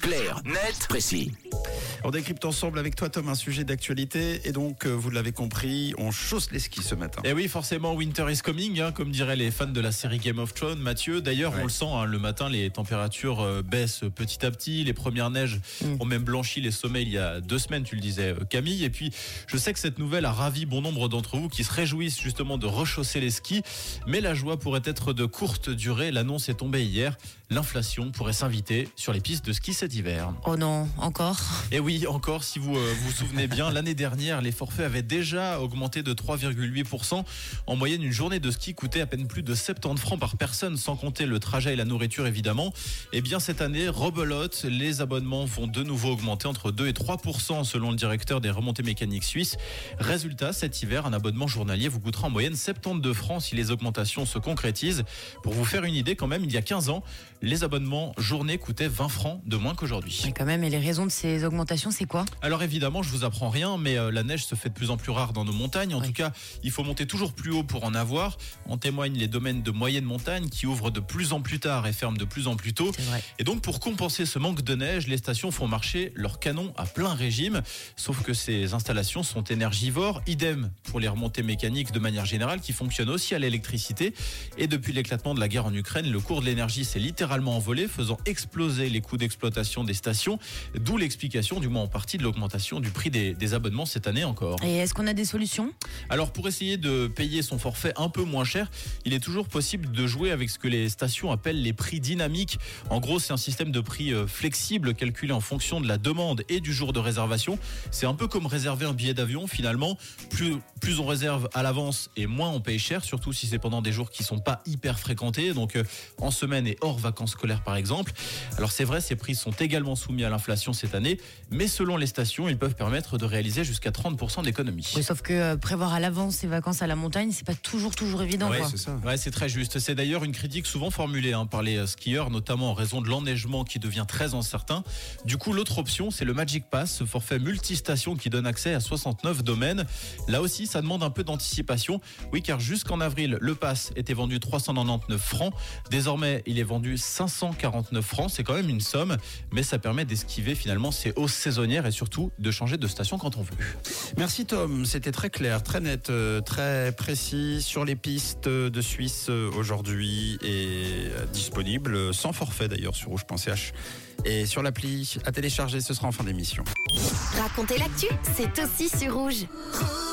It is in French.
Clair, net, précis. On décrypte ensemble avec toi, Tom, un sujet d'actualité. Et donc, euh, vous l'avez compris, on chausse les skis ce matin. Et Eh oui, forcément, winter is coming, hein, comme diraient les fans de la série Game of Thrones. Mathieu, d'ailleurs, Ouais. on le sent, hein, le matin, les températures euh, baissent petit à petit. Les premières neiges ont même blanchi les sommets il y a deux semaines, tu le disais, euh, Camille. Et puis, je sais que cette nouvelle a ravi bon nombre d'entre vous qui se réjouissent justement de rechausser les skis. Mais la joie pourrait être de courte durée. L'annonce est tombée hier. L'inflation pourrait s'inviter sur les pistes de ski cet hiver. Oh non, encore? Et oui, encore, si vous euh, vous souvenez bien, l'année dernière, les forfaits avaient déjà augmenté de 3,8%. En moyenne, une journée de ski coûtait à peine plus de 70 francs par personne, sans compter le trajet et la nourriture, évidemment. Et bien, cette année, rebelote, les abonnements vont de nouveau augmenter entre 2 et 3% selon le directeur des remontées mécaniques suisses. Résultat, cet hiver, un abonnement journalier vous coûtera en moyenne 72 francs si les augmentations se concrétisent. Pour vous faire une idée, quand même, il y a 15 ans, les abonnements journée coûtaient 20 francs de moins qu'aujourd'hui. Quand même, et les raisons de ces augmentations, c'est quoi? Alors évidemment, je vous apprends rien, mais euh, la neige se fait de plus en plus rare dans nos montagnes. En Oui. tout cas, il faut monter toujours plus haut pour en avoir. En témoignent les domaines de moyenne montagne qui ouvrent de plus en plus tard et ferment de plus en plus tôt. Et donc pour compenser ce manque de neige, les stations font marcher leurs canons à plein régime. Sauf que ces installations sont énergivores. Idem pour les remontées mécaniques de manière générale qui fonctionnent aussi à l'électricité. Et depuis l'éclatement de la guerre en Ukraine, le cours de l'énergie s'est littéralement envolé, faisant exploser les coûts d'exploitation des stations. D'où l'explication, du en partie, de l'augmentation du prix des, des abonnements cette année encore. Et est-ce qu'on a des solutions? Alors pour essayer de payer son forfait un peu moins cher, il est toujours possible de jouer avec ce que les stations appellent les prix dynamiques. En gros, c'est un système de prix euh, flexible calculé en fonction de la demande et du jour de réservation. C'est un peu comme réserver un billet d'avion finalement. Plus, plus on réserve à l'avance et moins on paye cher, surtout si c'est pendant des jours qui sont pas hyper fréquentés, donc euh, en semaine et hors vacances scolaires par exemple. Alors c'est vrai, ces prix sont également soumis à l'inflation cette année, mais selon les stations, ils peuvent permettre de réaliser jusqu'à 30% d'économies. Oui, Sauf que euh, prévoir à l'avance ses vacances à la montagne, c'est pas toujours toujours évident. Ouais, c'est ça. Ouais, c'est très juste. C'est d'ailleurs une critique souvent formulée hein, par les euh, skieurs, notamment en raison de l'enneigement qui devient très incertain. Du coup, l'autre option, c'est le Magic Pass, ce forfait multistation qui donne accès à 69 domaines. Là aussi, ça demande un peu d'anticipation. Oui, car jusqu'en avril, le pass était vendu 399 francs. Désormais, il est vendu 549 francs. C'est quand même une somme, mais ça permet d'esquiver finalement ces hausses saisonnières et surtout de changer de station quand on veut. Merci Tom, c'était très clair, très net, euh, très précis sur les pistes de Suisse euh, aujourd'hui et euh, disponible sans forfait d'ailleurs sur rouge.ch et sur l'appli à télécharger, ce sera en fin d'émission. Raconter l'actu, c'est aussi sur rouge. Rouge.